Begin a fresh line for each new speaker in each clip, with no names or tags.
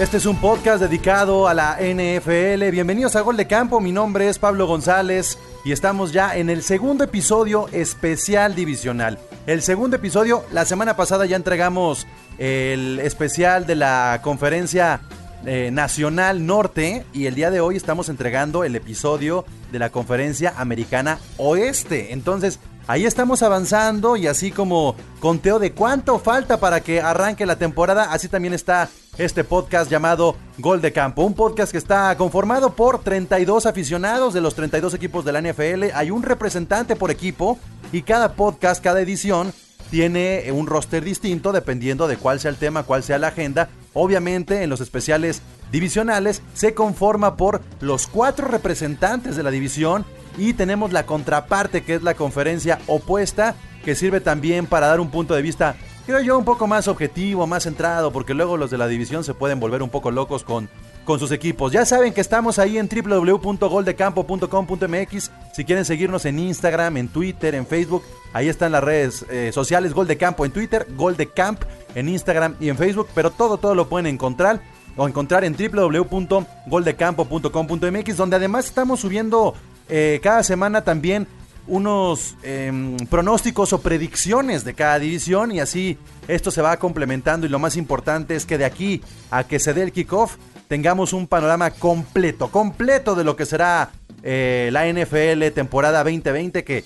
Este es un podcast dedicado a la NFL. Bienvenidos a Gol de Campo. Mi nombre es Pablo González y estamos ya en el segundo episodio especial divisional. El segundo episodio, la semana pasada ya entregamos el especial de la conferencia eh, nacional norte y el día de hoy estamos entregando el episodio de la conferencia americana oeste. Entonces, ahí estamos avanzando y así como conteo de cuánto falta para que arranque la temporada, así también está este podcast llamado Gol de Campo. Un podcast que está conformado por 32 aficionados de los 32 equipos de la NFL. Hay un representante por equipo y cada podcast, cada edición tiene un roster distinto dependiendo de cuál sea el tema, cuál sea la agenda. Obviamente en los especiales divisionales se conforma por los cuatro representantes de la división y tenemos la contraparte que es la conferencia opuesta que sirve también para dar un punto de vista creo yo un poco más objetivo, más centrado porque luego los de la división se pueden volver un poco locos con con sus equipos. Ya saben que estamos ahí en www.goldecampo.com.mx. Si quieren seguirnos en Instagram, en Twitter, en Facebook, ahí están las redes eh, sociales Gol de Campo en Twitter, Gol de Camp en Instagram y en Facebook, pero todo todo lo pueden encontrar o encontrar en www.goldecampo.com.mx, donde además estamos subiendo eh, cada semana también unos em, pronósticos o predicciones de cada división y así esto se va complementando y lo más importante es que de aquí a que se dé el kickoff tengamos un panorama completo, completo de lo que será eh, la NFL temporada 2020 que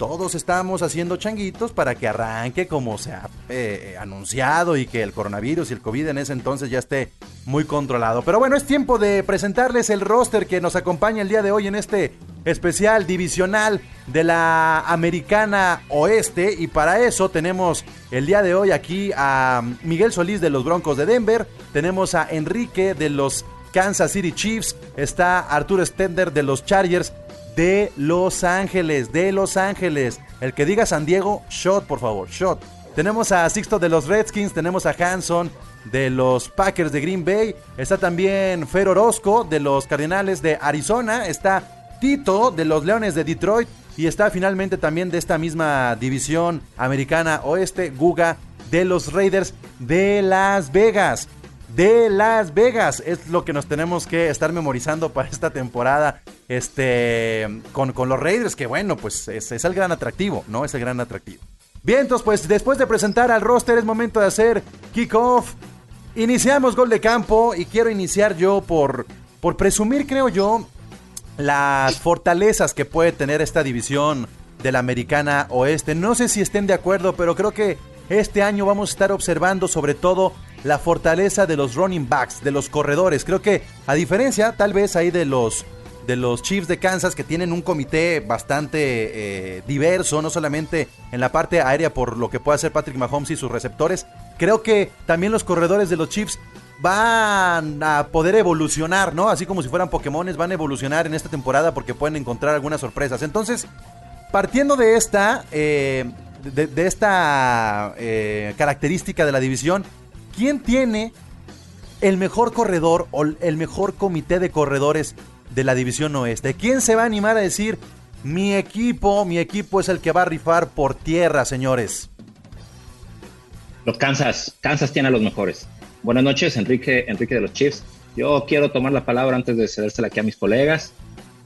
todos estamos haciendo changuitos para que arranque como se ha eh, anunciado y que el coronavirus y el COVID en ese entonces ya esté muy controlado. Pero bueno, es tiempo de presentarles el roster que nos acompaña el día de hoy en este especial divisional de la Americana Oeste. Y para eso tenemos el día de hoy aquí a Miguel Solís de los Broncos de Denver, tenemos a Enrique de los Kansas City Chiefs, está Arturo Stender de los Chargers de Los Ángeles, de Los Ángeles. El que diga San Diego, shot, por favor, shot. Tenemos a Sixto de los Redskins, tenemos a Hanson de los Packers de Green Bay, está también Fer Orozco de los Cardenales de Arizona, está Tito de los Leones de Detroit y está finalmente también de esta misma división americana oeste, Guga de los Raiders de Las Vegas de Las Vegas. Es lo que nos tenemos que estar memorizando para esta temporada. Este. Con, con los Raiders, que bueno, pues es, es, el gran atractivo, ¿no? Es el gran atractivo. Bien, entonces, pues después de presentar al roster, es momento de hacer kickoff. Iniciamos gol de campo. Y quiero iniciar yo por. Por presumir, creo yo. Las fortalezas que puede tener esta división de la Americana Oeste. No sé si estén de acuerdo, pero creo que este año vamos a estar observando sobre todo la fortaleza de los running backs, de los corredores. Creo que a diferencia tal vez ahí de los de los Chiefs de Kansas que tienen un comité bastante eh, diverso, no solamente en la parte aérea por lo que puede hacer Patrick Mahomes y sus receptores, creo que también los corredores de los Chiefs van a poder evolucionar, ¿no? Así como si fueran Pokémones, van a evolucionar en esta temporada porque pueden encontrar algunas sorpresas. Entonces, partiendo de esta, eh, de, esta eh, característica de la división, ¿quién tiene el mejor corredor o el mejor comité de corredores de la división oeste? ¿Quién se va a animar a decir, mi equipo, mi equipo es el que va a rifar por tierra, señores?
Los Kansas, Kansas tiene a los mejores. Buenas noches, Enrique, Enrique de los Chiefs. Yo quiero tomar la palabra antes de cedérsela aquí a mis colegas.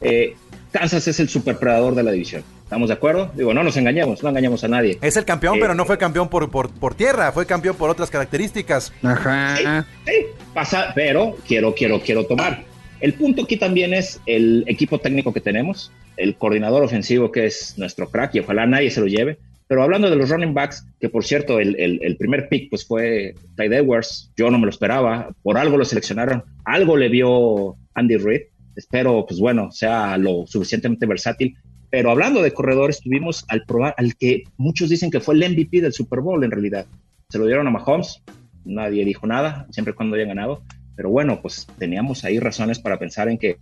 Eh, Kansas es el superpredador de la división. ¿Estamos de acuerdo? Digo, no nos engañemos, no engañemos a nadie.
Es el campeón, eh, pero no fue campeón por, por, por, tierra, fue campeón por otras características.
Ajá. Sí, sí, pasa, pero quiero, quiero, quiero tomar. El punto aquí también es el equipo técnico que tenemos, el coordinador ofensivo que es nuestro crack y ojalá nadie se lo lleve. Pero hablando de los running backs, que por cierto, el, el, el primer pick pues fue Tide Edwards, yo no me lo esperaba, por algo lo seleccionaron, algo le vio Andy Reid, espero pues bueno, sea lo suficientemente versátil Pero hablando de corredores, tuvimos al probar, al que muchos dicen que fue el MVP del Super Bowl en realidad. Se lo dieron a Mahomes, nadie dijo nada, siempre y cuando hayan ganado. Pero bueno, pues teníamos ahí razones para pensar en que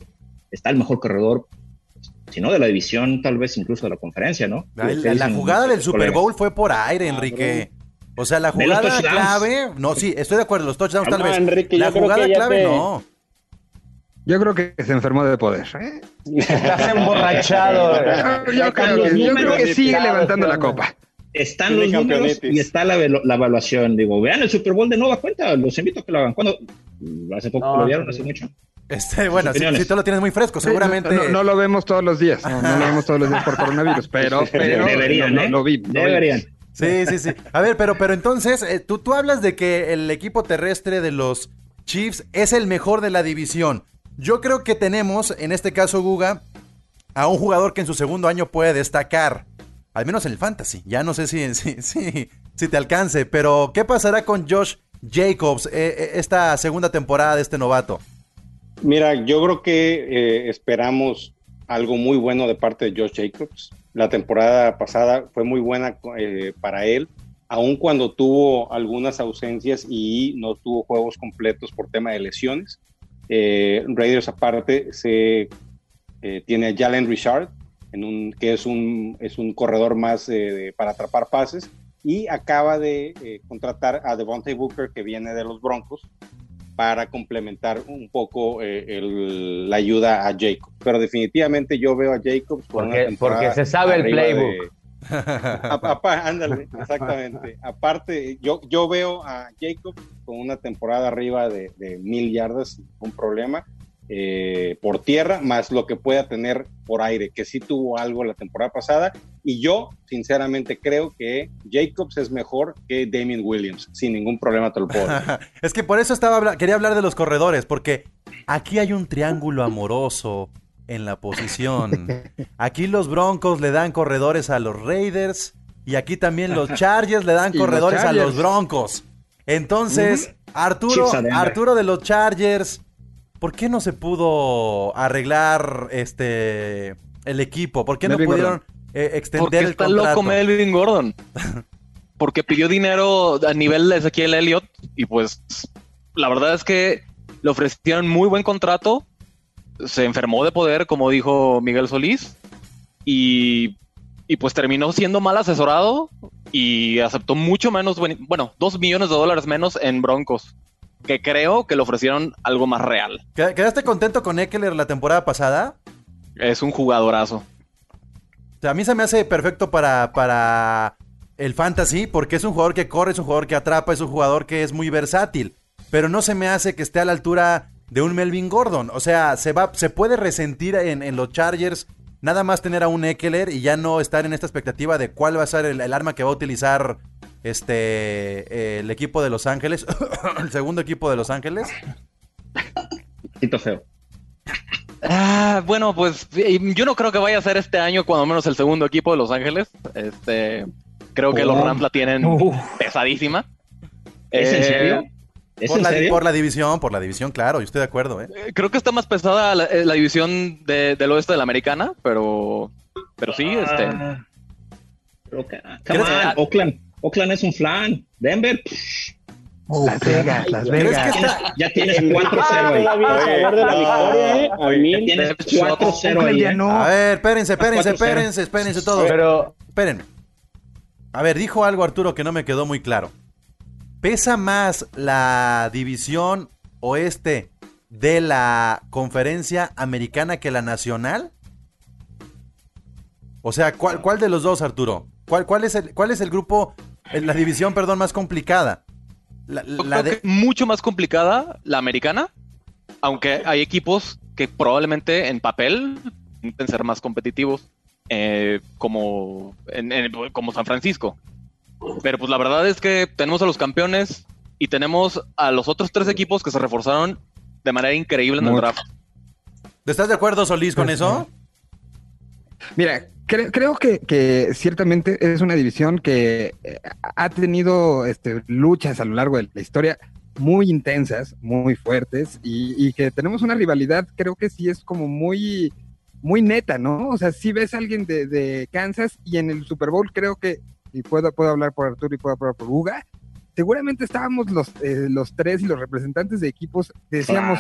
está el mejor corredor, si no de la división, tal vez incluso de la conferencia, ¿no?
La, jugada del Super Bowl fue por aire, Enrique. O sea, la jugada clave, no, sí, estoy de acuerdo, los touchdowns tal vez. la jugada clave, no.
Yo creo que se enfermó de poder. ¿eh?
Estás emborrachado.
yo, creo, que sigue levantando la copa.
Están los números y está la, evaluación. Digo, vean el Super Bowl de nueva cuenta. Los invito a que lo hagan. ¿Cuándo? Hace poco lo vieron, hace mucho.
Este, bueno, si, tú lo tienes muy fresco, seguramente.
No, lo vemos todos los días. No, lo vemos todos los días por coronavirus, pero, pero
deberían, ¿eh?
lo, vi.
Deberían.
Sí, sí, sí. A ver, pero, pero entonces, eh, tú, tú hablas de que el equipo terrestre de los Chiefs es el mejor de la división. Yo creo que tenemos, en este caso, Guga, a un jugador que en su segundo año puede destacar. Al menos en el fantasy. Ya no sé si, si, si, te alcance. Pero, ¿qué pasará con Josh Jacobs eh, eh, esta segunda temporada de este novato?
Mira, yo creo que eh, esperamos algo muy bueno de parte de Josh Jacobs. La temporada pasada fue muy buena para él, aun cuando tuvo algunas ausencias y no tuvo juegos completos por tema de lesiones. Eh, Raiders aparte se eh, tiene a Jalen Richard, en un, que es un, es un corredor más eh, para atrapar pases, y acaba de contratar a Devontae Booker, que viene de los Broncos, para complementar un poco la ayuda a Jacob. Pero definitivamente yo veo a Jacob
porque, porque se sabe el playbook.
Ándale, exactamente. Aparte, yo, yo veo a Jacob con una temporada arriba de, mil yardas, un problema. Eh, por tierra, más lo que pueda tener por aire, que sí tuvo algo la temporada pasada. Y yo, sinceramente, creo que Jacobs es mejor que Damien Williams, sin ningún problema te lo puedo
es que por eso estaba quería hablar de los corredores, porque aquí hay un triángulo amoroso en la posición. Aquí los Broncos le dan corredores a los Raiders y aquí también los Chargers le dan corredores a los Broncos. Entonces, Arturo, Arturo de los Chargers, ¿por qué no se pudo arreglar este el equipo? ¿Por qué no pudieron eh, extender
Porque
el
está
contrato?
loco Melvin Gordon. Porque pidió dinero a nivel de Ezequiel Elliott y pues la verdad es que le ofrecieron muy buen contrato se enfermó de poder, como dijo Miguel Solís, y, pues terminó siendo mal asesorado y aceptó mucho menos, bueno, dos millones de dólares menos en Broncos, que creo que le ofrecieron algo más real.
¿Quedaste contento con Eckler la temporada pasada?
Es un jugadorazo.
a mí se me hace perfecto para, para el fantasy, porque es un jugador que corre, es un jugador que atrapa, es un jugador que es muy versátil. Pero no se me hace que esté a la altura de un Melvin Gordon. O sea, se, va, se puede resentir en, los Chargers nada más tener a un Eckler y ya no estar en esta expectativa de cuál va a ser el, arma que va a utilizar este el equipo de Los Ángeles, el segundo equipo de Los Ángeles.
feo.
Ah, bueno, pues yo no creo que vaya a ser este año, cuando menos el segundo equipo de Los Ángeles. Este, creo que los oh. Rams la tienen pesadísima.
¿Es en serio?
Por, la, por, la, división, por la división, claro, yo estoy de acuerdo. ¿eh?
eh creo que está más pesada la, eh, división del oeste de la americana, pero, pero sí, este.
Ah, Oakland, Oakland es un flan. Denver.
Las Vegas, Las Vegas.
Ya tienes 4-0 ahí. Ya tienes 4-0 ahí. ¿eh?
A ver, espérense, espérense, espérense, espérense todos. Pero... Espérenme. A ver, dijo algo Arturo que no me quedó muy claro. ¿Pesa más la división oeste de la conferencia americana que la nacional? O sea, ¿cuál, cuál de los dos, Arturo? ¿Cuál, cuál, es el, ¿Cuál es el grupo, la división, perdón, más complicada?
La, de... mucho más complicada la americana, aunque hay equipos que probablemente en papel pueden ser más competitivos, eh, como, como San Francisco. Pero pues la verdad es que tenemos a los campeones y tenemos a los otros tres equipos que se reforzaron de manera increíble en el draft.
¿Estás de acuerdo, Solís, con eso?
Mira, creo que, ciertamente es una división que eh, ha tenido este, luchas a lo largo de la historia muy intensas, muy fuertes y, y, que tenemos una rivalidad, creo que sí es como muy muy neta, ¿no? O sea, si ves a alguien de, de, Kansas y en el Super Bowl creo que, y puedo, puedo hablar por Arturo y puedo hablar por Uga, seguramente estábamos los, eh, los tres y los representantes de equipos, decíamos,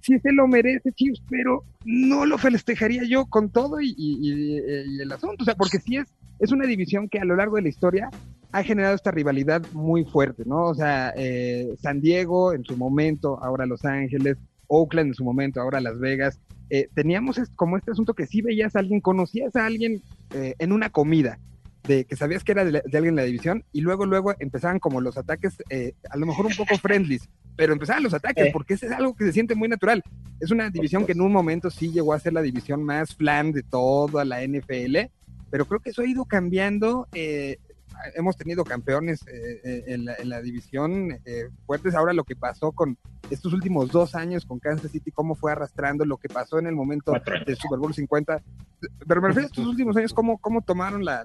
sí se lo merece, Chiefs, pero no lo festejaría yo con todo y, y, y, el asunto, o sea, porque sí es, es una división que a lo largo de la historia ha generado esta rivalidad muy fuerte, ¿no? O sea, eh, San Diego en su momento, ahora Los Ángeles, Oakland en su momento, ahora Las Vegas. Eh, teníamos como este asunto que sí veías a alguien, conocías a alguien eh, en una comida, de que sabías que era de, alguien en la división, y luego, luego empezaban como los ataques, a lo mejor un poco friendlies, pero empezaban los ataques, porque ese es algo que se siente muy natural. Es una división que en un momento sí llegó a ser la división más flan de toda la NFL, pero creo que eso ha ido cambiando. Eh, hemos tenido campeones eh, eh, en, la, división eh, fuertes. Ahora lo que pasó con estos últimos dos años con Kansas City, cómo fue arrastrando, lo que pasó en el momento del Super Bowl 50. Pero me refiero a estos últimos años, cómo, cómo tomaron la,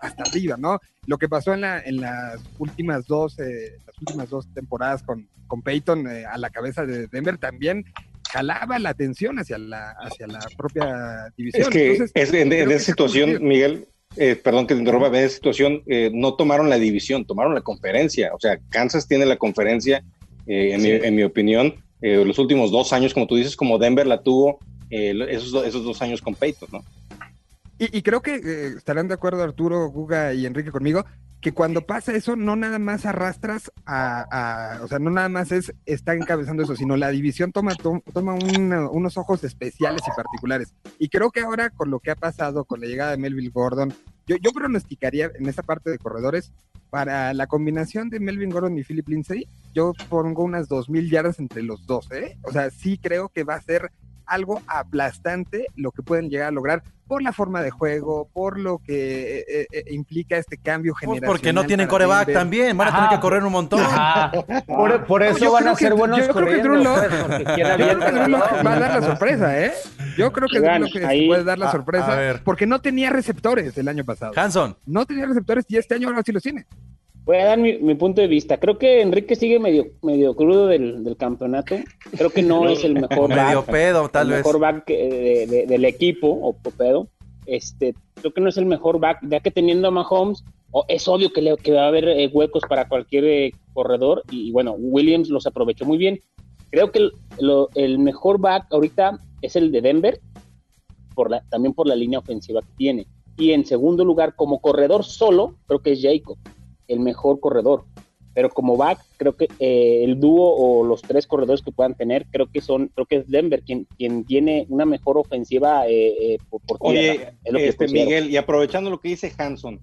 hasta arriba, ¿no? Lo que pasó en, la, en las últimas dos, las últimas dos temporadas con, con Peyton a la cabeza de Denver también jalaba la atención hacia la, hacia la propia división.
Es que es, en, esa situación, Miguel, eh, perdón que te interrumpa, en esa situación eh, no tomaron la división, tomaron la conferencia. O sea, Kansas tiene la conferencia, eh, en, mi, opinión, los últimos dos años, como tú dices, como Denver la tuvo esos, esos dos años con Peyton, ¿no?
Y, creo que estarán de acuerdo Arturo, Guga y Enrique conmigo, que cuando pasa eso, no nada más arrastras a, o sea, no nada más es, está encabezando eso, sino la división toma, toma unos ojos especiales y particulares. Y creo que ahora con lo que ha pasado, con la llegada de Melvin Gordon, yo, yo pronosticaría en esa parte de corredores, para la combinación de Melvin Gordon y Philip Lindsay, yo pongo unas 2.000 yardas entre los dos, ¿eh? O sea, sí creo que va a ser algo aplastante lo que pueden llegar a lograr por la forma de juego, por lo que eh, eh, implica este cambio pues generacional.
porque no tienen coreback también, van a tener que correr un montón.
Por, eso van a ser buenos
yo creo que Drew va a dar la sorpresa, ¿eh? Yo creo que Drew puede dar la sorpresa porque no tenía receptores el año pasado.
Hanson.
No tenía receptores y este año ahora sí los tiene.
Voy a dar mi, punto de vista. Creo que Enrique sigue medio, medio crudo del, campeonato. Creo que no es el mejor
medio pedo, tal
el mejor back del equipo, o pedo. Este, creo que no es el mejor back, ya que teniendo a Mahomes, es obvio que, le, que va a haber eh, huecos para cualquier eh, corredor. Y, bueno, Williams los aprovechó muy bien. Creo que el, el mejor back ahorita es el de Denver, por la, también por la línea ofensiva que tiene. Y en segundo lugar, como corredor solo, creo que es Jacob el mejor corredor. Pero como back, creo que eh, el dúo o los tres corredores que puedan tener, creo que son, creo que es Denver quien, quien tiene una mejor ofensiva eh, eh, por,
Oye, este, Miguel, y aprovechando lo que dice Hanson,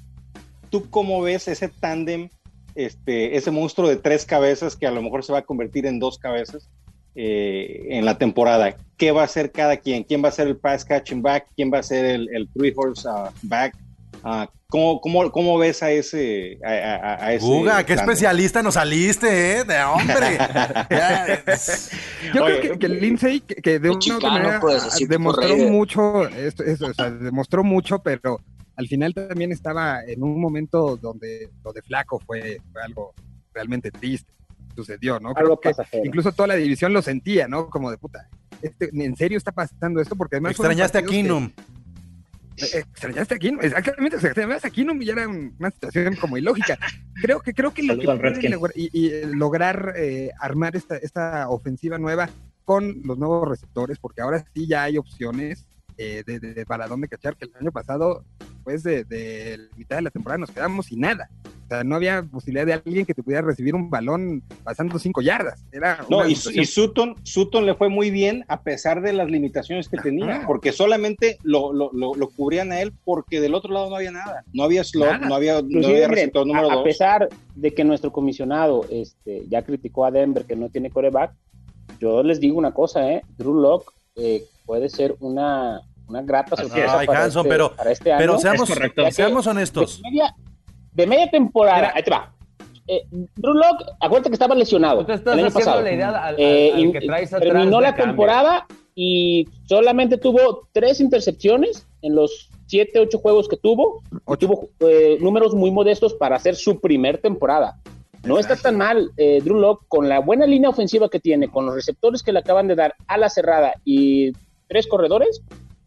¿tú cómo ves ese tándem, este, ese monstruo de tres cabezas que a lo mejor se va a convertir en dos cabezas? en la temporada. ¿Qué va a ser cada quien? ¿Quién va a ser el pass catching back? ¿Quién va a ser el, el three horse uh, back? Uh, ¿Cómo, cómo, cómo ves a ese? A, a,
Uga, qué especialista nos saliste, ¿eh? De hombre.
Yo creo que, Lindsay, que, de una manera demostró mucho, esto, o sea, demostró mucho, pero al final también estaba en un momento donde lo de flaco fue, algo realmente triste. Sucedió, ¿no? Creo que incluso toda la división lo sentía, ¿no? Como de puta. Este, ¿En serio está pasando esto? Porque además.
Extrañaste a Kinum.
Extrañaste aquí, exactamente, extrañaste aquí, no era una situación como ilógica. Creo que creo que lo que lograr, y, eh, lograr eh, armar esta, esta ofensiva nueva con los nuevos receptores, porque ahora sí ya hay opciones eh, de, para dónde cachar, que el año pasado, después de, de mitad de la temporada, nos quedamos sin nada. O sea, no había posibilidad de alguien que te pudiera recibir un balón pasando cinco yardas. Era
no, y, Sutton, Sutton le fue muy bien a pesar de las limitaciones que tenía, porque solamente lo, lo, lo, cubrían a él porque del otro lado no había nada. No había slot, no había, no había receptor número
a, a pesar de que nuestro comisionado este, ya criticó a Denver que no tiene coreback, yo les digo una cosa, ¿eh? Drew Locke eh, puede ser una, una grata sorpresa para, este,
pero,
este año.
Pero seamos, seamos honestos.
De media, temporada, ahí te va. Eh, Drew Locke, acuérdate que estaba lesionado el año pasado. La idea al, eh, que traes terminó la temporada y solamente tuvo tres intercepciones en los siete, ocho juegos que tuvo. Y tuvo eh, números muy modestos para hacer su primer temporada. No está tan mal eh, Drew Locke con la buena línea ofensiva que tiene, con los receptores que le acaban de dar a la cerrada y tres corredores,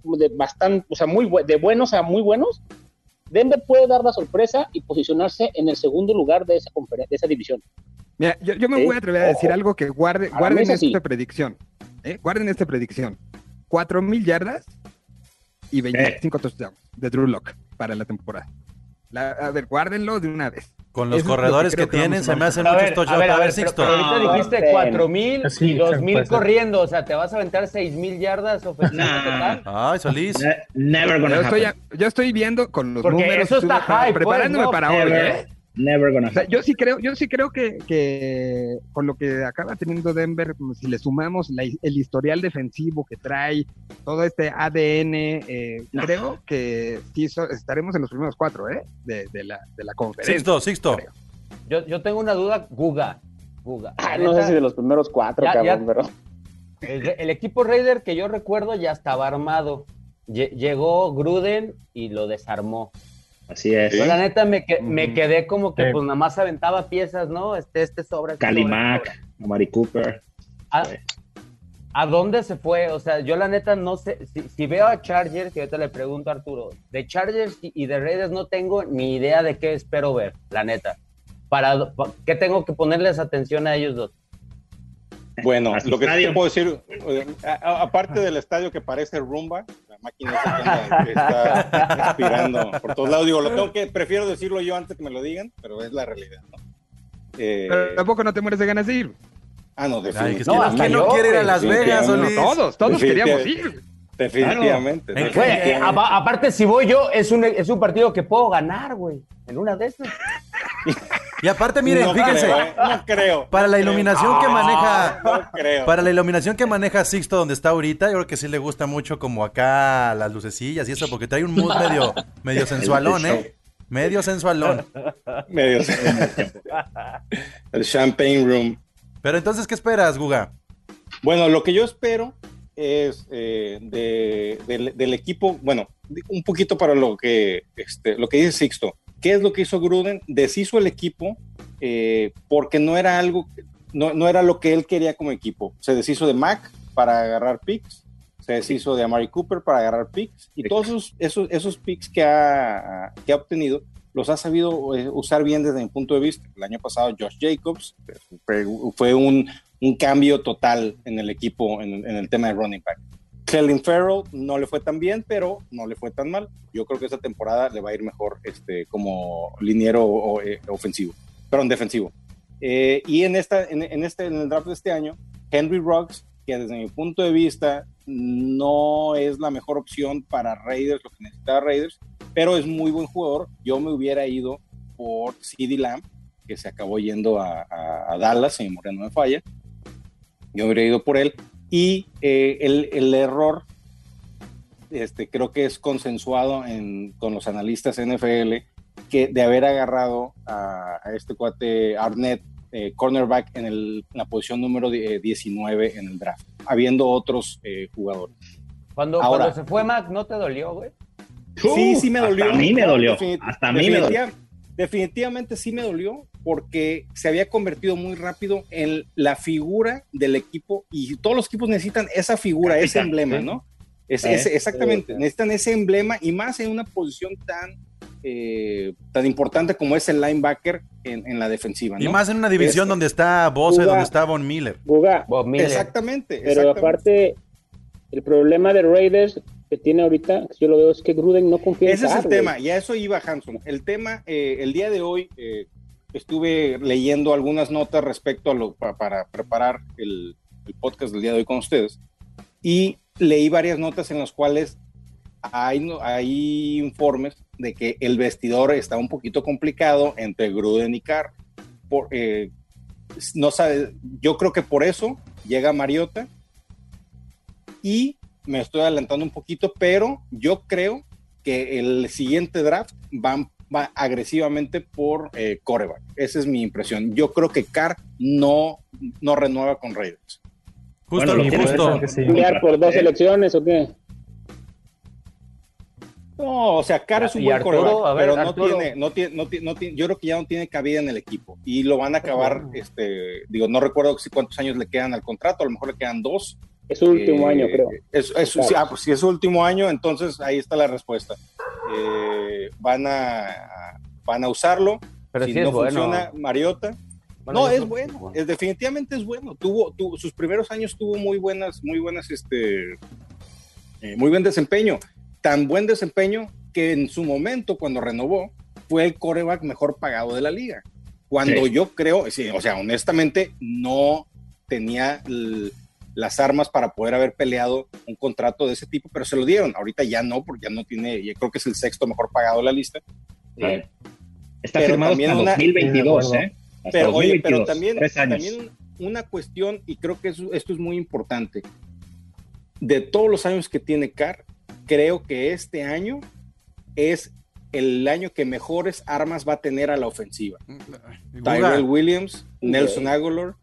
de bastante, o sea, muy de buenos a muy buenos, Denver puede dar la sorpresa y posicionarse en el segundo lugar de esa, de esa división.
Mira, yo, me voy a atrever a decir algo que guarde, guarden esta predicción. ¿eh? Guarden esta predicción. Cuatro mil yardas y 25 touchdowns de Drew Lock para la temporada. A ver, guárdenlo de una vez.
Con los corredores que, tienen, se me hacen muchos touchdowns. A ver, a ver,
Sixto. Pero, ahorita dijiste 4 mil y 2 mil corriendo. O sea, ¿te vas a aventar 6 mil yardas ofensivas total?
Ay, Solís.
never gonna yo, estoy, yo estoy viendo con los Porque números. Eso está high, pues, preparándome pues, para hoy, ¿eh?
Never gonna
yo sí creo, yo sí creo que, que, con lo que acaba teniendo Denver, pues, si le sumamos el historial defensivo que trae, todo este ADN, eh, creo que sí estaremos en los primeros cuatro, ¿eh? De, de, la, de la conferencia.
Sixto, Sixto.
Yo, yo tengo una duda, Guga. Guga.
Ah, no sé si de los primeros cuatro, cabrón, pero.
El, el, equipo Raider que yo recuerdo ya estaba armado. Llegó Gruden y lo desarmó.
Así es.
la neta me, me quedé como que pues nada más aventaba piezas, ¿no? Este, este sobre. Este
Calimac, Mari Cooper.
¿A, dónde se fue? O sea, yo la neta no sé. Si, veo a Chargers, y ahorita le pregunto a Arturo, de Chargers y, de Raiders no tengo ni idea de qué espero ver, la neta. Para, ¿Qué tengo que ponerles atención a ellos dos?
Bueno, lo que te puedo decir, eh, aparte del estadio que parece rumba, máquina está inspirando por todos lados. Digo, lo tengo que, prefiero decirlo yo antes que me lo digan, pero es la realidad, ¿no?
Eh, pero tampoco no te mueres de ganas de ir.
Ah, no,
definitivamente. no, ¿quién no quiere ir a Las Vegas,
Todos, todos queríamos ir.
Definitivamente.
Eh, aparte, si voy yo, es un, es un partido que puedo ganar, güey. En una de esas.
Y aparte, miren, fíjense.
¿eh? no creo.
Para la iluminación que maneja. No creo. Para la iluminación que maneja Sixto donde está ahorita, yo creo que sí le gusta mucho como acá las lucecillas y eso, porque trae un mood medio, medio sensualón, ¿eh? Medio sensualón.
Medio sensualón. El champagne room.
Pero entonces, ¿qué esperas, Guga?
Bueno, lo que yo espero es eh, del, equipo, bueno, un poquito para lo que, este, lo que dice Sixto. ¿Qué es lo que hizo Gruden? Deshizo el equipo eh, porque no era algo, no, no, era lo que él quería como equipo. Se deshizo de Mac para agarrar picks, se deshizo de Amari Cooper para agarrar picks y todos esos, esos, esos picks que ha, que ha obtenido los ha sabido eh, usar bien desde mi punto de vista. El año pasado Josh Jacobs fue un, un cambio total en el equipo, en, el tema de running back. Clelin Farrell no le fue tan bien, pero no le fue tan mal. Yo creo que esta temporada le va a ir mejor este, como liniero eh, ofensivo, perdón, defensivo. Eh, y en, esta, en, este, en el draft de este año, Henry Ruggs, que desde mi punto de vista no es la mejor opción para Raiders, lo que necesita Raiders, pero es muy buen jugador. Yo me hubiera ido por CD Lamb, que se acabó yendo a, a Dallas, si mi Moreno me falla yo habría ido por él. Y eh, el, error, este, creo que es consensuado en, con los analistas NFL, que de haber agarrado a, este cuate Arnett, eh, cornerback, en, la posición número 19 eh, en el draft, habiendo otros jugadores.
Cuando, cuando se fue Mac, ¿no te dolió, güey?
Sí, sí me dolió.
Hasta a mí me dolió. Hasta a mí me dolió.
Definitivamente sí me dolió porque se había convertido muy rápido en la figura del equipo y todos los equipos necesitan esa figura, ese emblema, ¿no? exactamente, necesitan ese emblema y más en una posición tan, eh, tan importante como es el linebacker en, la defensiva.
Y más en una división donde está Bose, donde está Von Miller.
Exactamente.
Pero aparte, el problema de Raiders que tiene ahorita, yo lo veo, es que Gruden no confía
Ese en Ese es el tema, y a eso iba Hanson. El tema, eh, el día de hoy, eh, estuve leyendo algunas notas respecto a lo para preparar el, podcast del día de hoy con ustedes y leí varias notas en las cuales hay, hay informes de que el vestidor está un poquito complicado entre Gruden y Carr. Por, eh, no sabe, yo creo que por eso llega Mariota y me estoy adelantando un poquito, pero yo creo que el siguiente draft van va agresivamente por eh, coreback. Esa es mi impresión. Yo creo que Carr no, no renueva con Raiders.
Justo lo justo.
por dos elecciones o qué?
No, o sea, Carr es un buen coreback, pero no tiene, no tiene, no tiene, yo creo que ya no tiene cabida en el equipo y lo van a acabar, este, digo, no recuerdo si cuántos años le quedan al contrato, a lo mejor le quedan dos,
Es su último
Eh,
año, creo.
Es, es- sí, ah, pues si es su último año, entonces ahí está la respuesta. Eh, van, a, van a usarlo.
Pero
si
sí
no
es bueno.
funciona, Mariota.
Bueno,
no, es bueno, es, definitivamente es bueno. Tuvo, tuvo- sus primeros años tuvo muy buenas, muy buenas, este, eh, muy buen desempeño. Tan buen desempeño que en su momento, cuando renovó, fue el coreback mejor pagado de la liga. Cuando
Sí.
yo creo, sí, o sea, honestamente, no tenía l- las armas para poder haber peleado un contrato de ese tipo, pero se lo dieron. Ahorita ya no, porque ya no tiene, yo creo que es el sexto mejor pagado de la lista. Eh,
Está
pero
firmado
también
hasta
una-
2022,
de
¿eh? Hasta
pero, oye,
2022,
pero también, también una cuestión, y creo que eso- esto es muy importante, de todos los años que tiene Carr, creo que este año es el año que mejores armas va a tener a la ofensiva. Tyrell Williams, Nelson Aguilar,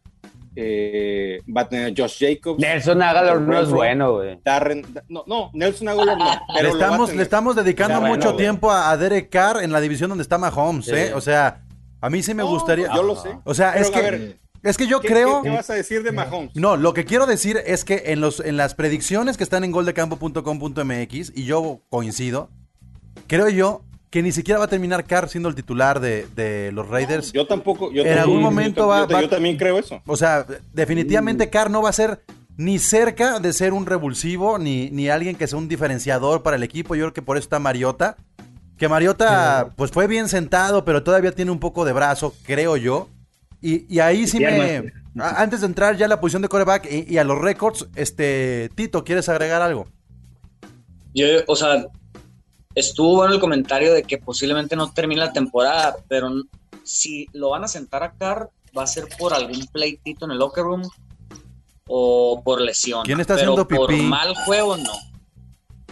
eh, va a tener Josh Jacobs.
Nelson Aguilar no es bueno, güey.
Darren, no, no, Nelson Aguilar no.
Le
Pero lo va a
estamos, le estamos dedicando
bueno,
mucho tiempo a, a Derek Carr en la división donde está Mahomes,
Sí.
¿eh? O sea, a mí sí me
No,
gustaría.
Yo lo sé.
O sea,
Pero,
es
a
que,
ver,
es que yo
¿qué-
creo.
¿Qué, qué vas a decir de Mahomes?
No, lo que quiero decir es que en, los, en las predicciones que están en goldecampo.com.mx, y yo coincido, creo yo que ni siquiera va a terminar Carr siendo el titular de, de los Raiders.
Yo tampoco. Yo
En
también-
algún momento
yo,
va-
yo-
va-
yo también creo eso.
O sea, definitivamente Carr no va a ser ni cerca de ser un revulsivo, ni, ni alguien que sea un diferenciador para el equipo. Yo creo que por eso está Mariota. Que Mariota, pues fue bien sentado, pero todavía tiene un poco de brazo, creo yo. Y, y ahí sí me. Antes de entrar ya a la posición de coreback y, y a los récords, este. Tito, ¿quieres agregar algo?
Yo, o sea, estuvo bueno el comentario de que posiblemente no termine la temporada, pero si lo van a sentar a Carr, va a ser por algún pleitito en el locker room o por lesión.
¿Quién está
pero
haciendo
por
pipí?
mal juego, no.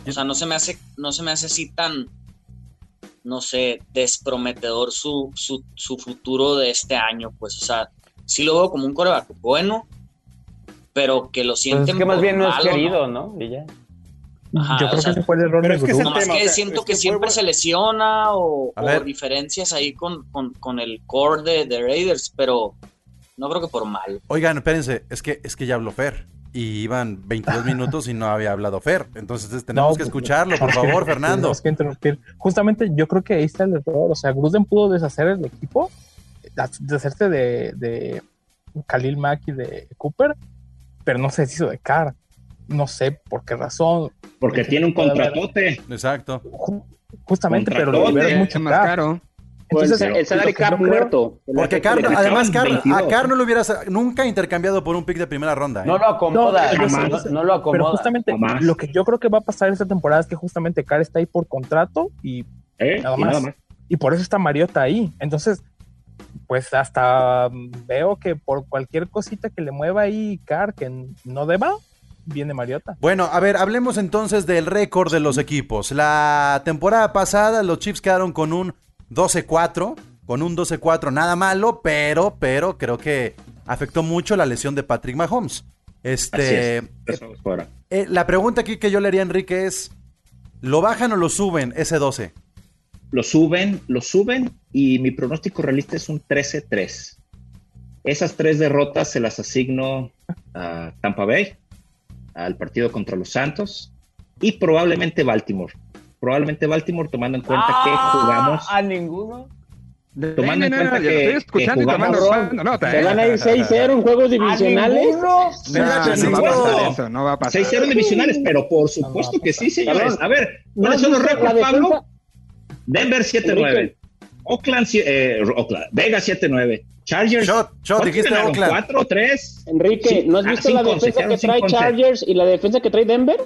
O sea, no se me hace, no se me hace así tan, no sé, desprometedor su, su, su futuro de este año. Pues, o sea, sí lo veo como un coreback bueno, pero que lo
Pues
sienten
es que más
por
bien no es
malo,
querido, ¿no? Y ya.
Ajá,
Yo
o
creo
sea,
que ese fue el error
pero
de
es que es tema,
siento
es
que,
que
siempre
fue-
se lesiona o, o diferencias ahí con, con, con el core de, de Raiders, pero no creo que por mal.
Oigan, espérense, es que, es que ya habló Fer. Y iban 22 minutos y no había hablado Fer. Entonces tenemos
No,
que
pues,
escucharlo, por favor, Fernando.
Tenemos que interrumpir. Justamente yo creo que ahí está el error. O sea, Gruden pudo deshacer el equipo, deshacerse de, de Khalil Mack y de Cooper, pero no se deshizo de Carr. No sé por qué razón.
Porque tiene un contratote.
Exacto.
Ju- Justamente, pero lo mucho
más caro.
Pues
Entonces,
el, el
lo que
cap muerto.
Porque
El- el-
además, Carr, a
22.
Carr no lo hubiera sa- nunca intercambiado por un pick de primera ronda. ¿eh?
No lo acomoda,
No,
lo acomoda.
Pero justamente
Jamás.
lo que yo creo que va a pasar esta temporada es que justamente Carr está ahí por contrato y
¿eh?
Nada
Y
más.
nada más.
y por eso está Mariota ahí. Entonces, pues hasta veo que por cualquier cosita que le mueva ahí Carr que no deba, viene Mariota.
Bueno, a ver, hablemos entonces del récord de los equipos. La temporada pasada los Chiefs quedaron con un 12-4, con un 12-4 nada malo, pero, pero creo que afectó mucho la lesión de Patrick Mahomes.
Así
Este,
es. Eso es fuera.
eh, la pregunta aquí que yo le haría a Enrique es, ¿lo bajan o lo suben ese 12?
Lo suben, lo suben y mi pronóstico realista es un 13-3. Esas tres derrotas se las asigno a Tampa Bay, al partido contra los Santos y probablemente Baltimore. Probablemente Baltimore tomando en cuenta que
Ah,
jugamos,
A ninguno.
tomando en
No, no, no,
cuenta que,
estoy escuchando
que
y tomando
jugamos
Se van a ir 6-0 en juegos divisionales.
¿A ninguno?
No, no va a pasar eso, no va a pasar.
6-0 divisionales, pero por supuesto que sí, señores. A ver,
¿No
¿cuáles son los récords, Pablo? Denver 7-9.
Enrique.
Oakland, eh, Oakland, Vegas 7-9. Chargers.
Shot, shot,
¿cuántos
dijiste? Oakland.
¿Cuatro o tres?
Enrique,
Sí,
¿no has
ah,
visto la defensa que trae. Chargers y la defensa que trae Denver?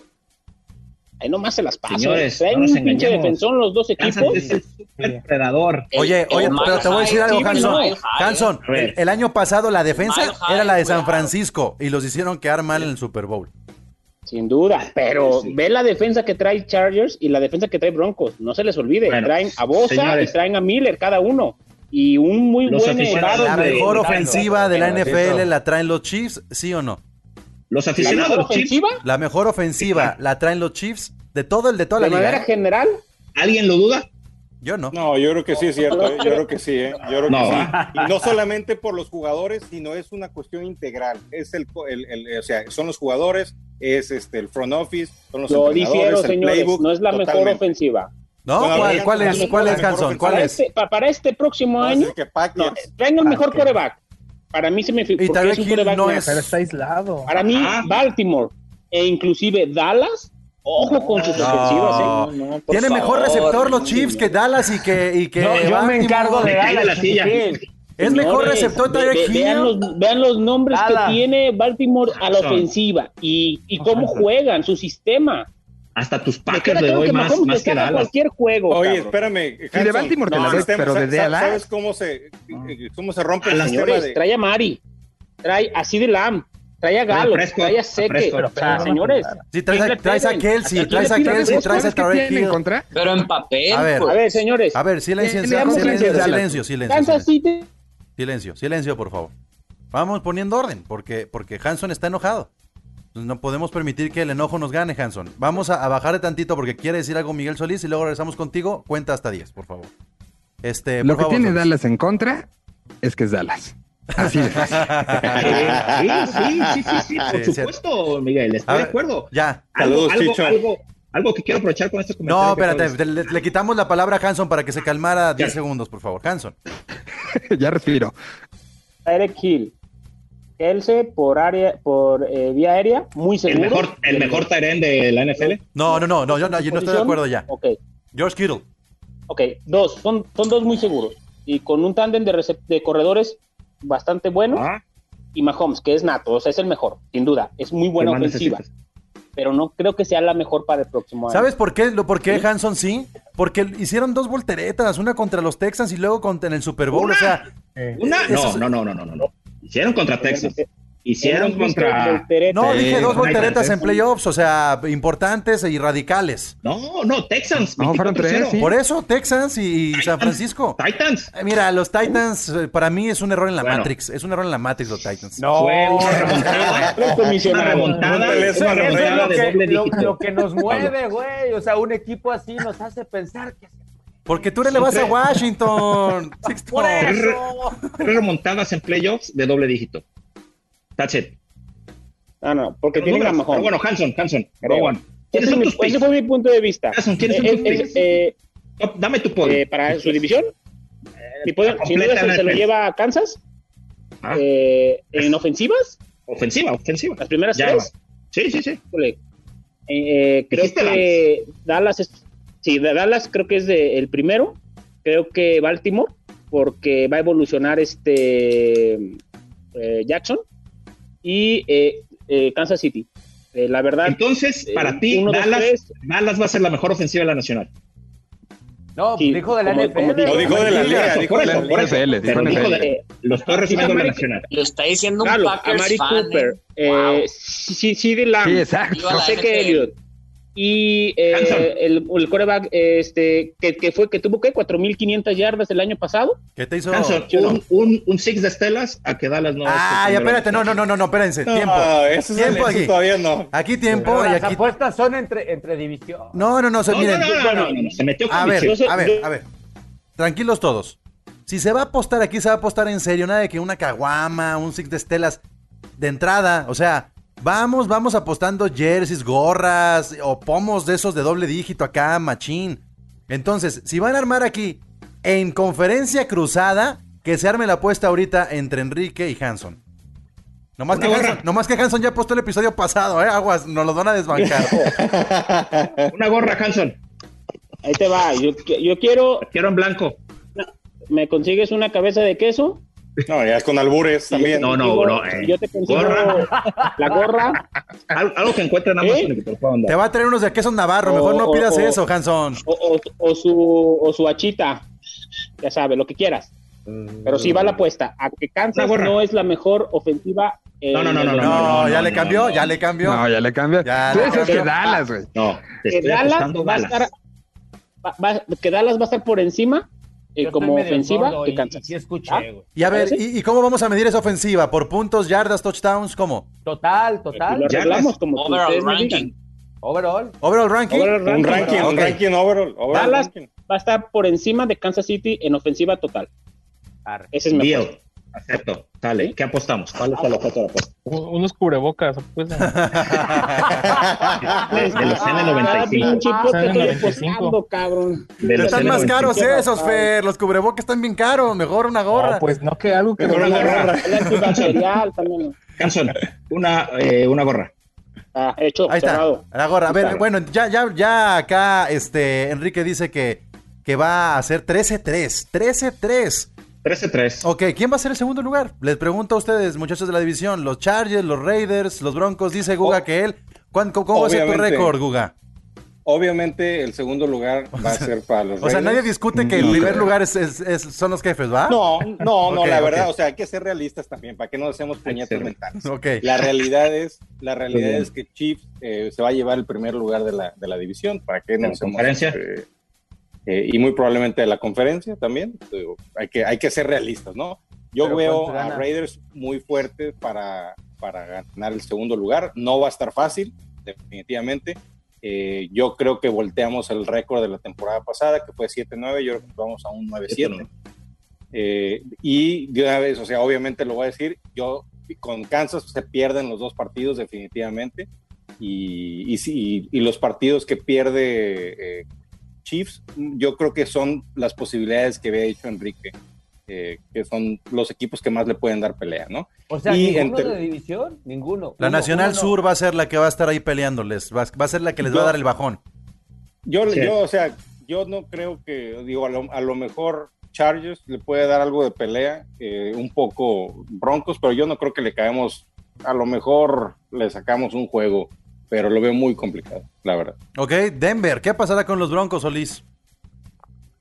Ahí nomás se las pasan.
Señores,
Traen
no nos
un pinche defensón los dos equipos.
es el super predador.
El-
Oye,
el
oye, pero te voy a decir algo, Hanson. Hanson, el, el año pasado la defensa era la de San
cuidado.
Francisco y los hicieron quedar mal en el Super Bowl.
Sin duda, pero
Sí.
ve la defensa que trae Chargers y la defensa que trae Broncos. No se les olvide.
Bueno,
traen a Bosa
señores.
y traen a Miller cada uno. Y un muy
Los
buen
La
de-
mejor
de-
ofensiva de la NFL la traen los Chiefs, ¿sí o no?
Los
¿La
aficionados de
mejor
los Chiefs,
ofensiva?
La mejor ofensiva la traen los Chiefs de todo el de toda
De
la liga.
manera
¿eh?
general,
¿alguien lo duda?
Yo no.
No, yo creo que sí es cierto, ¿eh? yo creo que sí, ¿eh? yo creo
No.
que sí. Y no solamente por los jugadores, sino es una cuestión integral. Es el, el- el- o sea, son los jugadores, es este el front office, son los
Yo
entrenadores,
difiero,
el
señores,
playbook,
no es la mejor
totalmente.
ofensiva.
¿No?
Bueno,
¿Cuál, cuál
la
es, cuál es? ¿Cuál
Para
es?
este, pa- para este próximo
No,
año,
que
no, mejor coreback. Para mí se me fi-
Y Hill
quarterback
no es-
Pero está aislado.
Para mí. Baltimore e inclusive Dallas, ojo con sus
No.
ofensivas. ¿eh?
No,
Tiene mejor receptor los Chiefs
no.
que Dallas y que, y que
Yo, yo me encargo de Dallas.
la silla.
chiquitín.
Es mejor receptor
ve-
Tyreek
ve- vean, los, vean los nombres
Dallas.
que tiene Baltimore a la ofensiva y, y cómo juegan, su sistema.
Hasta tus Packers le doy
que
más, más que Dallas.
cualquier juego.
Oye,
cabrón.
espérame.
Sí, de
Hanson,
Baltimore te la
el
doy,
sistema-
pero de
¿sabes-
Dallas.
¿Sabes cómo se, eh, cómo se rompe
A
el
las
sistema de...
trae a Mari, trae a CD Lamb, trae a Galo,
Prescott,
trae a Seque.
Prescott.
O sea, señores,
Sí, traes, a-
¿qué le
traes a? Kelsey,
¿A
traes a Kelsey, traes a
¿Sabes qué
Tyreek
tienen en
Hill.
contra?
Pero en papel,
A ver.
pues.
A ver, señores,
A ver, silencio, silencio, silencio,
de
silencio, silencio, silencio, por favor. Vamos poniendo orden, porque, porque Hanson está enojado. No podemos permitir que el enojo nos gane, Hanson. Vamos a, a bajarle tantito porque quiere decir algo Miguel Solís y luego regresamos contigo. Cuenta hasta 10, por favor. Este,
Lo que
favor,
tiene
Solís.
Dallas en contra es que es Dallas. Así de fácil.
Sí, sí, sí, sí, sí, por
Sí,
supuesto, Miguel,
A
estoy de acuerdo.
Ya.
Algo,
Saludos,
algo,
Chicho.
algo, algo que quiero aprovechar con este comentario.
No, espérate,
de
le, le quitamos la palabra a Hanson para que se calmara 10
Ya.
segundos, por favor. Hanson.
ya respiro.
Tyreek Hill, Kelsey por área, por eh, vía aérea, muy seguro.
El mejor, el mejor de la NFL.
No, no, no, no, yo no, yo no estoy de acuerdo ya.
Ok,
George Kittle.
ok, dos, son, son dos muy seguros. Y con un tándem de, de corredores bastante bueno.
Ah,
Y Mahomes, que es nato, o sea, es el mejor, sin duda. Es muy buena
¿qué más
ofensiva.
necesitas?
Pero no creo que sea la mejor para el próximo año.
¿Sabes por qué? Lo, ¿Por qué Hanson sí? Porque hicieron dos volteretas, una contra los Texans y luego contra en el Super Bowl.
¿Una?
O sea,
Una,
Eso-
no, no, no, no, no, no. Hicieron contra Texas. Hicieron contra.
no, dije dos volteretas en playoffs, o sea, importantes y radicales.
No, no, Texans.
No, fueron
24-0.
tres, sí.
Por eso, Texans y, San Francisco.
Titans.
Eh, Mira, los Titans, eh, para mí es un error en la
Bueno.
Matrix. Es un error en la Matrix, los Titans.
No,
Fue una remontada. Una remontada.
Eso,
una
Una
eso es
remontada
lo
de
que,
doble
lo-
dígito.
lo que nos mueve, güey. O sea, un equipo así nos hace pensar que
Porque tú le vas a Washington.
Por
Tres re-
eso.
tres remontadas en playoffs de doble dígito. That's it.
Ah, no, porque
Pero
tienen a
números.
Mahomes.
Pero bueno, Hanson, Hanson. ¿Quiénes
Ese,
son
mi-
tus
ese
picks?
fue mi punto de vista.
Hanson, ¿quiénes son
Eh,
tus
eh,
picks?
eh,
No, Dame tu podio.
eh, para su división, mi podio, sin duda se, se lo lleva a Kansas.
Ah,
Eh, en ofensivas,
ofensiva, ofensiva.
las primeras
Ya,
tres,
Sí, sí, sí.
eh, eh, creo que Dallas es, sí, de Dallas creo que es de, el primero. Creo que Baltimore, porque va a evolucionar este eh, Jackson y eh, eh, Kansas City. Eh, la verdad,
Entonces,
eh,
para ti,
uno, dos,
Dallas,
tres.
Dallas va a ser la mejor ofensiva de la nacional.
No,
Sí,
dijo de la NFL.
como dijo-
Lo dijo de la liga, dijo de la.
NFL, dijo
Pero dijo
NFL.
de- lo estoy resumiendo la nacional.
Lo está diciendo un
Claro, a
Packers
Mari
fan.
Cooper,
¿eh?
eh,
Wow.
sí, sí, de Lamb,
Sí, exacto.
A la
José
NFL.
Elliott y eh, el, el coreback este, que, que fue que tuvo que 4.500 yardas el año pasado.
¿Qué te hizo?
Hanson, un, un, un six de estelas a que Dallas no.
Ah, ya espérate, no, no, no, no, no, espérense. Tiempo.
Eso, es
Tiempo
eso
aquí.
todavía no.
Aquí tiempo
Pero
y
las
aquí.
apuestas son entre, entre división.
No, no, no, se-
No,
miren.
no, metió con
A ver, a ver,
yo-
a ver. Tranquilos todos. Si se va a apostar aquí, se va a apostar en serio. Nada de que una caguama, un six de estelas de entrada. O sea, vamos, vamos apostando jerseys, gorras o pomos de esos de doble dígito acá, machín. Entonces, si van a armar aquí en conferencia cruzada, que se arme la apuesta ahorita entre Enrique y Hanson. Nomás que. Hanson, nomás que Hanson ya apostó el episodio pasado, ¿eh? Aguas, nos lo van a desbancar.
Una gorra, Hanson.
Ahí te va. Yo, yo quiero,
Quiero en blanco.
me consigues una cabeza de queso.
No, ya con albures también.
No, no, no. eh.
Yo te consigo
Gorra.
la gorra
Algo, algo que encuentre en
¿Eh?
Amazon y que te.
Te va a traer unos de queso Navarro, mejor
O-
no pidas
o-
eso, Hanson.
o, o- o su, o su hachita. Ya sabes, lo que quieras. Pero sí va la apuesta a que Kansas no es la mejor ofensiva. eh,
No, no, no, no,
No,
no,
ya
no,
le cambió,
no,
ya le cambió.
No, ya le cambia.
Ya
Tú decías que
cambió.
Dallas, güey.
No, te
que Dallas, va a estar, va- va- que Dallas va a estar por encima eh, como ofensiva
y-
Kansas.
y sí escuché,
¿Ah?
Y a ver. ¿y, y cómo vamos a medir esa ofensiva? ¿Por puntos, yardas, touchdowns? ¿Cómo?
Total,
Y
total.
lo arreglamos como
Overall ranking.
Overall.
Overall ranking.
Overall
Un
ranking.
ranking, un ranking overall. overall
Dallas
ranking.
va a estar por encima de Kansas City en ofensiva total.
Arre.
Ese es mi.
Acepto. Sale. ¿Qué apostamos? ¿Cuál es el objeto de la apuesta?
Un- Unos cubrebocas. Pues,
De, los
Ah,
N95.
pinche hipote,
Sale
estoy
95.
apostando, cabrón.
De los
Están más
N95.
caros esos, Fer. Los cubrebocas están bien caros. Mejor una gorra.
pues no que algo que
una gorra.
Canson, una, eh, una gorra.
Ah, hecho,
Ahí está, la gorra. A ver, bueno, ya, ya, ya acá, este, Enrique dice que, que va a ser 13-3. 13-3.
13-3.
Ok, ¿quién va a ser el segundo lugar? Les pregunto a ustedes, muchachos de la división. Los Chargers, los Raiders, los Broncos. Dice Guga
Oh.
que él. ¿Cuán- ¿Cómo, cómo va a ser tu récord, Guga?
Obviamente el segundo lugar va a ser para los
O sea, nadie discute que el
Y-
primer lugar es, es- es- son los jefes, ¿va?
No, no, no, la verdad, o sea, hay que ser realistas también, para que no hacemos puñetas mentales.
Ok.
La realidad es, la realidad es que Chiefs eh, se va a llevar el primer lugar de la, de la división, para que
¿De
no
la
hacemos,
conferencia?
eh, eh, y muy probablemente de la conferencia también. Digo, hay que, hay que ser realistas, ¿no? Yo
Pero
veo
¿cuánto
a? Raiders muy fuerte para, para ganar el segundo lugar. No va a estar fácil, definitivamente. Eh, yo creo que volteamos el récord de la temporada pasada, que fue 7-9, yo creo que vamos a un 9-7. Eh, y de una vez, o sea, obviamente lo voy a decir, yo con Kansas se pierden los dos partidos definitivamente. Y, y, y los partidos que pierde eh, Chiefs, yo creo que son las posibilidades que había dicho Enrique, eh, que son los equipos que más le pueden dar pelea, ¿no?
O sea,
Y
ninguno
entre-
de división, ninguno.
La
Uno-
Nacional
uno no.
Sur va a ser la que va a estar ahí peleándoles. Va, va a ser la que les va a dar el bajón.
Yo,
Sí.
yo, o sea, yo no creo que, digo, a lo, a lo mejor Chargers le puede dar algo de pelea, eh, un poco Broncos, pero yo no creo que le caemos, a lo mejor le sacamos un juego, pero lo veo muy complicado, la verdad.
Ok, Denver, ¿qué pasará con los Broncos, Solís?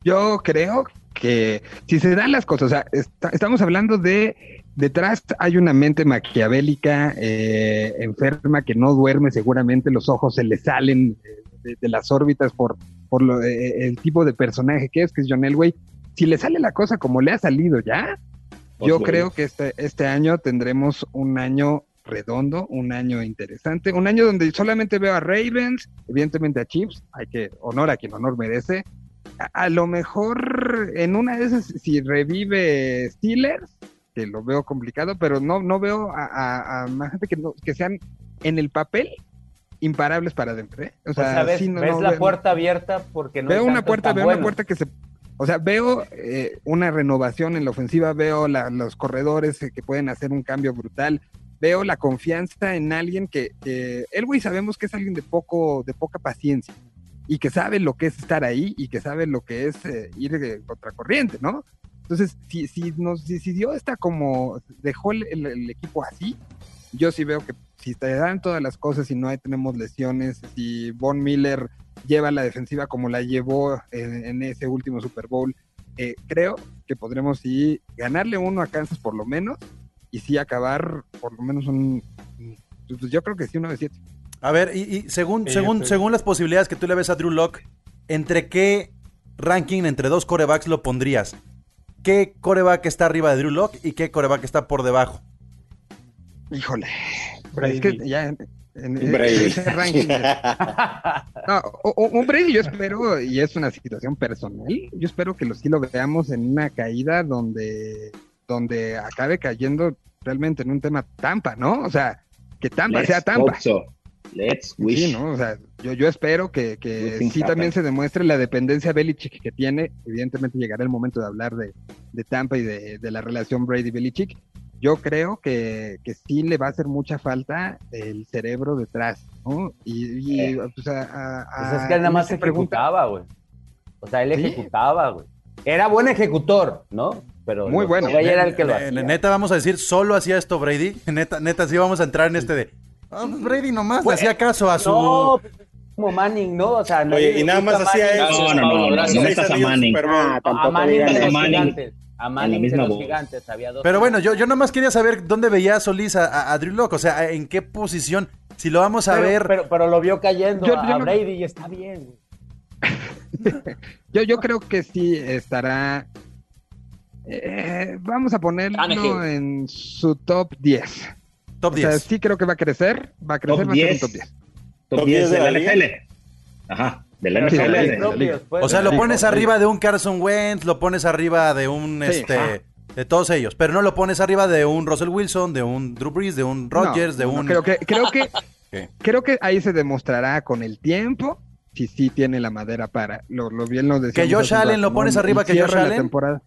Yo creo que si se dan las cosas, o sea, está- estamos hablando de detrás hay una mente maquiavélica, eh, enferma que no duerme, seguramente los ojos se le salen eh, de, de las órbitas por, por lo- eh, el tipo de personaje que es, que es John Elway. Si le sale la cosa como le ha salido ya,
Pues
yo creo que este, este año tendremos un año redondo, un año interesante, un año donde solamente veo a Ravens, evidentemente a Chiefs, hay que honor a quien honor merece. A, a lo mejor en una de esas, si revive Steelers, que lo veo complicado, pero no, no veo a, a- a más gente que, no- que sean en el papel imparables para Denver. ¿eh? O sea,
sea, ves,
sí, no-
ves
no
la
veo-
puerta abierta porque no hay
veo una puerta, veo una puerta que se, o sea, veo eh, una renovación en la ofensiva, veo la- los corredores eh, que pueden hacer un cambio brutal, veo la confianza en alguien que, que Elway sabemos que es alguien de poco, de poca paciencia y que sabe lo que es estar ahí y que sabe lo que es eh, ir de contracorriente, ¿no? Entonces, si, si nos si, si como dejó el, el- el equipo así, yo sí veo que si te dan todas las cosas y no hay, tenemos lesiones, si Von Miller lleva la defensiva como la llevó en, en ese último Super Bowl, eh, creo que podremos sí ganarle uno a Kansas por lo menos y sí acabar por lo menos un, pues yo creo que sí uno de siete.
A ver, y, y según,
Sí,
según,
estoy-
según las posibilidades que tú le ves a Drew Lock, ¿entre qué ranking entre dos corebacks lo pondrías? ¿Qué coreback está arriba de Drew Lock y qué coreback está por debajo?
Híjole,
Brady.
es que ya en, en-
Brady.
ese ranking No, o- o- un Brady yo espero, y es una situación personal, yo espero que lo, sí lo veamos en una caída donde, donde acabe cayendo realmente en un tema Tampa, ¿no? O sea, que Tampa
Let's
sea Tampa.
so. Let's wish.
Sí, ¿no? O sea, yo, yo espero que, que sí también se demuestre la dependencia Belichick que tiene. Evidentemente llegará el momento de hablar de, de Tampa y de, de la relación Brady-Belichick. Yo creo que, que sí le va a hacer mucha falta el cerebro detrás, ¿no? Y, y,
Eh.
pues, a- a-
Pues es que él nada más
se
ejecutaba, güey. O sea, él
Sí.
ejecutaba, güey. Era buen ejecutor, ¿no? Pero
Muy bueno.
era el que lo hacía.
Neta, vamos a decir, solo hacía esto Brady. Neta, neta, sí vamos a entrar en este de. "Ah, pues Brady nomás le
Pues,
hacía caso a su.
No, como Manning, ¿no? O sea,
Oye, y nada más hacía eso.
No, no, no, no, no
Seis
metas a Manning.
Ah,
A Manning de
a
los
Manning
gigantes. A Manning de los gigantes. Había dos.
Pero bueno, yo, yo nomás quería saber dónde veía Solís a, a- a Drew Lock. O sea, en qué posición. Si lo vamos a
pero,
ver.
Pero, pero lo vio cayendo
Yo-
a,
yo
a
no-
Brady y está bien, güey.
Yo, yo creo que sí estará. eh, vamos a ponerlo en su top 10.
top
O sea,
10.
sí creo que va a crecer. Va a crecer,
Top
va a ser un
10.
top 10.
Top 10 de la NFL. Ajá, de la NFL.
O sea, lo pones arriba de un Carson Wentz, lo pones arriba de un
Sí,
este
ajá.
de todos ellos, pero no lo pones arriba de un Russell Wilson, de un Drew Brees, de un Rodgers, de
No, no,
un
creo que creo que creo que ahí se demostrará con el tiempo si sí tiene la madera para lo, lo bien lo decíamos
Que Josh Allen, ¿lo pones arriba que Josh
de la
Allen?
temporada.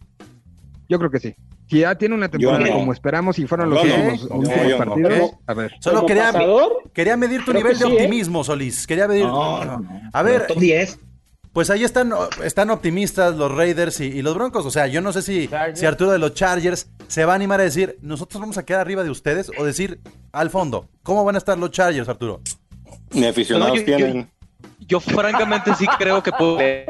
Yo creo que sí. Si ya tiene una temporada
no.
como esperamos y fueron los
no.
últimos,
No,
últimos partidos, a ver.
Solo quería, quería medir tu
creo
nivel de
sí, ¿eh?
optimismo, Solís. Quería medir.
No, no, no.
A ver,
Top 10.
Pues ahí están, están optimistas los Raiders y, y los Broncos. O sea, yo no sé si, si Arturo de los Chargers se va a animar a decir, nosotros vamos a quedar arriba de ustedes, o decir al fondo, ¿cómo van a estar los Chargers, Arturo?
Ni aficionados
No, yo-
tienen.
Yo francamente sí creo que puede.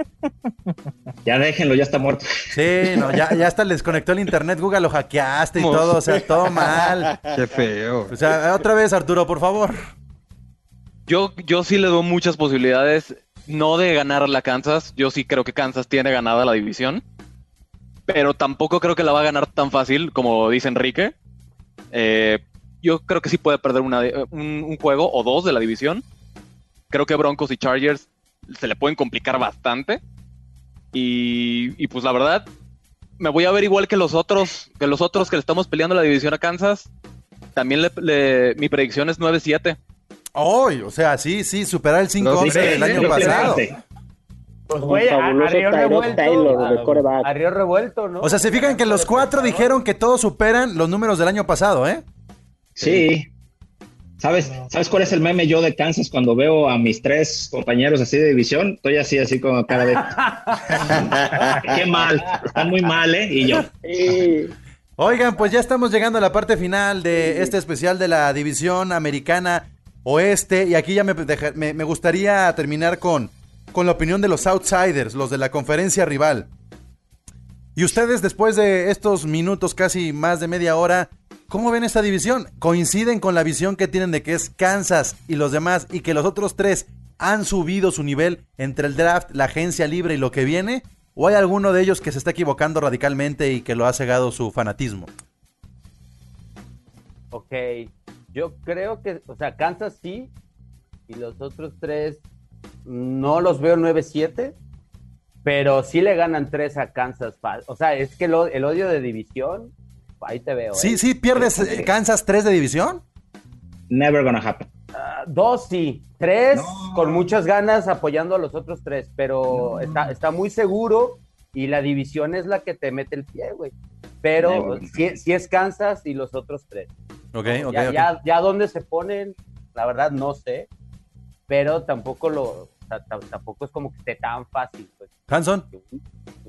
Ya déjenlo, ya está muerto.
Sí, no, ya, ya hasta les desconectó el internet, Google lo hackeaste y todo, o sea, todo mal.
Qué feo.
O sea, otra vez, Arturo, por favor.
Yo, yo sí le doy muchas posibilidades, no de ganar la Kansas. Yo sí creo que Kansas tiene ganada la división. Pero tampoco creo que la va a ganar tan fácil como dice Enrique. Eh, yo creo que sí puede perder una, un, un juego o dos de la división. Creo que Broncos y Chargers se le pueden complicar bastante. Y, y pues la verdad, me voy a ver igual que los otros, que los otros que le estamos peleando la división a Kansas. También le- le- mi predicción es 9-7.
Hoy, o sea, sí, sí, superar el 5-11 del año pasado.
Pues güey, a, a
fabuloso
Río
Tyrod
Revuelto.
Taylor de
a-
quarterback.
a Río Revuelto, ¿no?
O sea, se fijan que los cuatro dijeron que todos superan los números del año pasado, ¿eh?
Sí. ¿Sabes, ¿Sabes cuál es el meme yo de Kansas cuando veo a mis tres compañeros así de división? Estoy así, así como cara de... Qué mal, están muy mal, ¿eh? Y yo,
Sí.
Oigan, pues ya estamos llegando a la parte final de este especial de la división americana oeste. Y aquí ya me, deja- me- me gustaría terminar con, con la opinión de los outsiders, los de la conferencia rival. Y ustedes, después de estos minutos, casi más de media hora, ¿cómo ven esta división? ¿Coinciden con la visión que tienen de que es Kansas y los demás y que los otros tres han subido su nivel entre el draft, la agencia libre y lo que viene? ¿O hay alguno de ellos que se está equivocando radicalmente y que lo ha cegado su fanatismo?
Ok, yo creo que, o sea, Kansas sí, y los otros tres no los veo 9-7, pero sí le ganan tres a Kansas. O sea, es que el odio de división, ahí te veo.
Sí,
¿eh?
sí, pierdes eh, Kansas 3 de división.
never gonna happen.
Ah, Dos sí, tres con muchas ganas apoyando a los otros tres, pero está, está muy seguro y la división es la que te mete el pie, güey. Pero sí, sí es Kansas y los otros tres.
Ok, ok,
ya,
ok.
ya, ya dónde se ponen, la verdad no sé, pero tampoco lo, tampoco es como que esté tan fácil, pues,
Hanson.
un,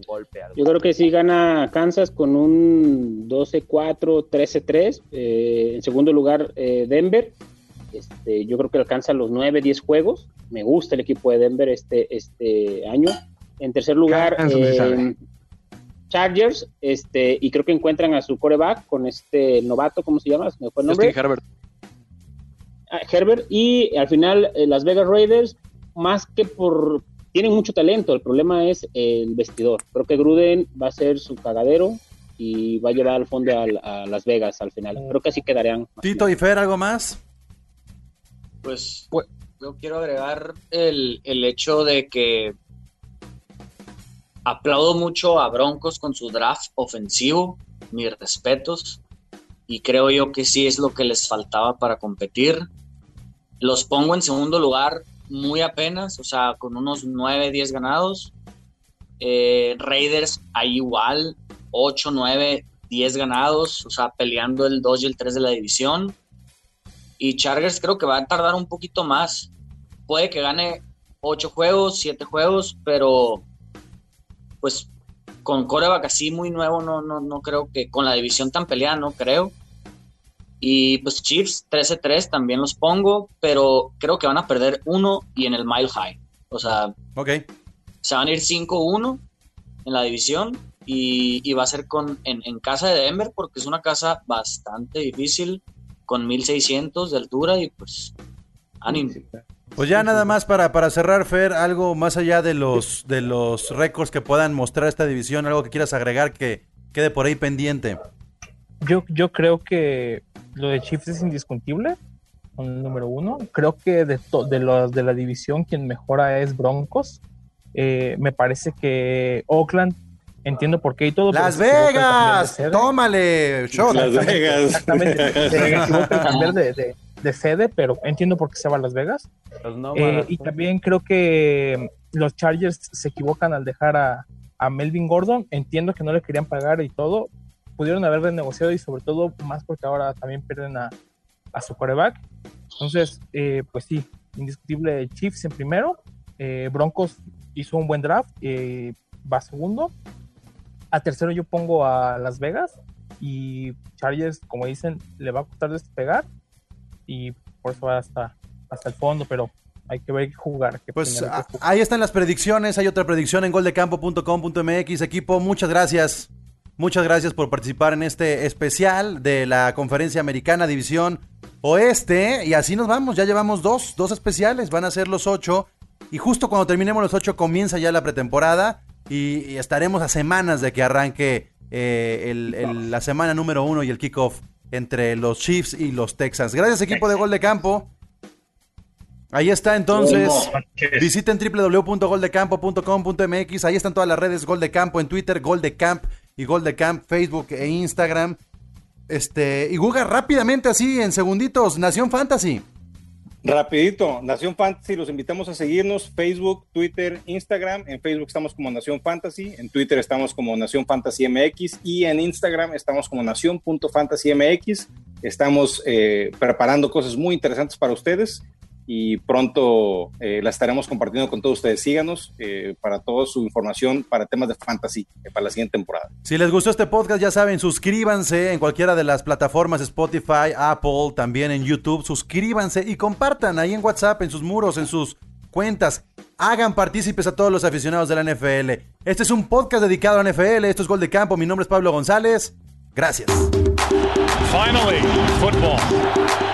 golpe. algo.
Yo creo que sí gana Kansas con un 12-4, 13-3. Eh, en segundo lugar, eh, Denver. Este, yo creo que alcanza los 9, 10 juegos. Me gusta el equipo de Denver este, este año. En tercer lugar, eh. Chargers. Este, y creo que encuentran a su coreback con este novato, ¿cómo se llama? ¿Se me fue el nombre?
Justin Herbert.
a Herbert y al final eh, Las Vegas Raiders, más que por... Tienen mucho talento, el problema es el vestidor. Creo que Gruden va a ser su cagadero y va a llevar al fondo a, Las Vegas al final. Creo que así quedarían.
Tito y Fer, ¿algo más?
Pues yo quiero agregar el, el hecho de que aplaudo mucho a Broncos con su draft ofensivo, mis respetos, y creo yo que sí es lo que les faltaba para competir. Los pongo en segundo lugar muy apenas, o sea, con unos 9, 10 ganados. Eh, Raiders ahí igual, 8, 9, 10 ganados, o sea, peleando el 2 y el 3 de la división. Y Chargers creo que va a tardar un poquito más. Puede que gane 8 juegos, 7 juegos, pero pues con coreback así muy nuevo, no, no, no creo que con la división tan peleada, no creo. Y pues Chiefs 13-3 también los pongo, pero creo que van a perder uno y en el Mile High. O sea,
Ok.
se van a ir 5-1 en la división y, y va a ser con, en, en casa de Denver porque es una casa bastante difícil con 1600 de altura y pues ánimo.
Pues ya nada más para, para cerrar, Fer, algo más allá de los, de los récords que puedan mostrar esta división, algo que quieras agregar que quede por ahí pendiente.
Yo, yo creo que lo de Chiefs es indiscutible. con el número uno. Creo que de, de los de la división quien mejora es Broncos. Eh, me parece que Oakland entiendo por qué y todo.
Las Vegas, tómale,
Las Vegas.
Exactamente, se equivoca cambiar de, de, sede, pero entiendo por qué se va a Las Vegas. Eh, y también creo que los Chargers se equivocan al dejar a, a, Melvin Gordon. Entiendo que no le querían pagar y todo. Pudieron haber renegociado y sobre todo más porque ahora también pierden a, a su coreback. Entonces, eh, pues sí, indiscutible Chiefs en primero. Eh, Broncos hizo un buen draft, va segundo. A tercero yo pongo a Las Vegas y Chargers, como dicen, le va a costar despegar y por eso va hasta, hasta el fondo, pero hay que ver jugar.
pues ahí están las predicciones, hay otra predicción en goldecampo.com.mx. Equipo, muchas gracias. Muchas gracias por participar en este especial de la Conferencia Americana División Oeste. Y así nos vamos, ya llevamos dos, dos especiales, van a ser los ocho. Y justo cuando terminemos los ocho comienza ya la pretemporada y, estaremos a semanas de que arranque eh, la semana número uno y el kickoff entre los Chiefs y los Texans. Gracias equipo de Gol de Campo. Ahí está entonces. Visiten www.goldecampo.com.mx. Ahí están todas las redes Gol de Campo en Twitter, Gol de Camp y Gol de Camp, Facebook e Instagram. Este, y Guga rápidamente así en segunditos, Nación Fantasy.
Rapidito, Nación Fantasy, los invitamos a seguirnos, Facebook, Twitter, Instagram. En Facebook estamos como Nación Fantasy, en Twitter estamos como Nación Fantasy MX y en Instagram estamos como Nación.fantasymx. Estamos eh, preparando cosas muy interesantes para ustedes y pronto eh, la estaremos compartiendo con todos ustedes. Síganos eh, para toda su información para temas de fantasy eh, para la siguiente temporada.
Si les gustó este podcast, ya saben, suscríbanse en cualquiera de las plataformas Spotify, Apple, también en YouTube. Suscríbanse y compartan ahí en WhatsApp, en sus muros, en sus cuentas. Hagan partícipes a todos los aficionados de la NFL. Este es un podcast dedicado a la NFL. Esto es Gol de Campo. Mi nombre es Pablo González. Gracias.
Finally, football.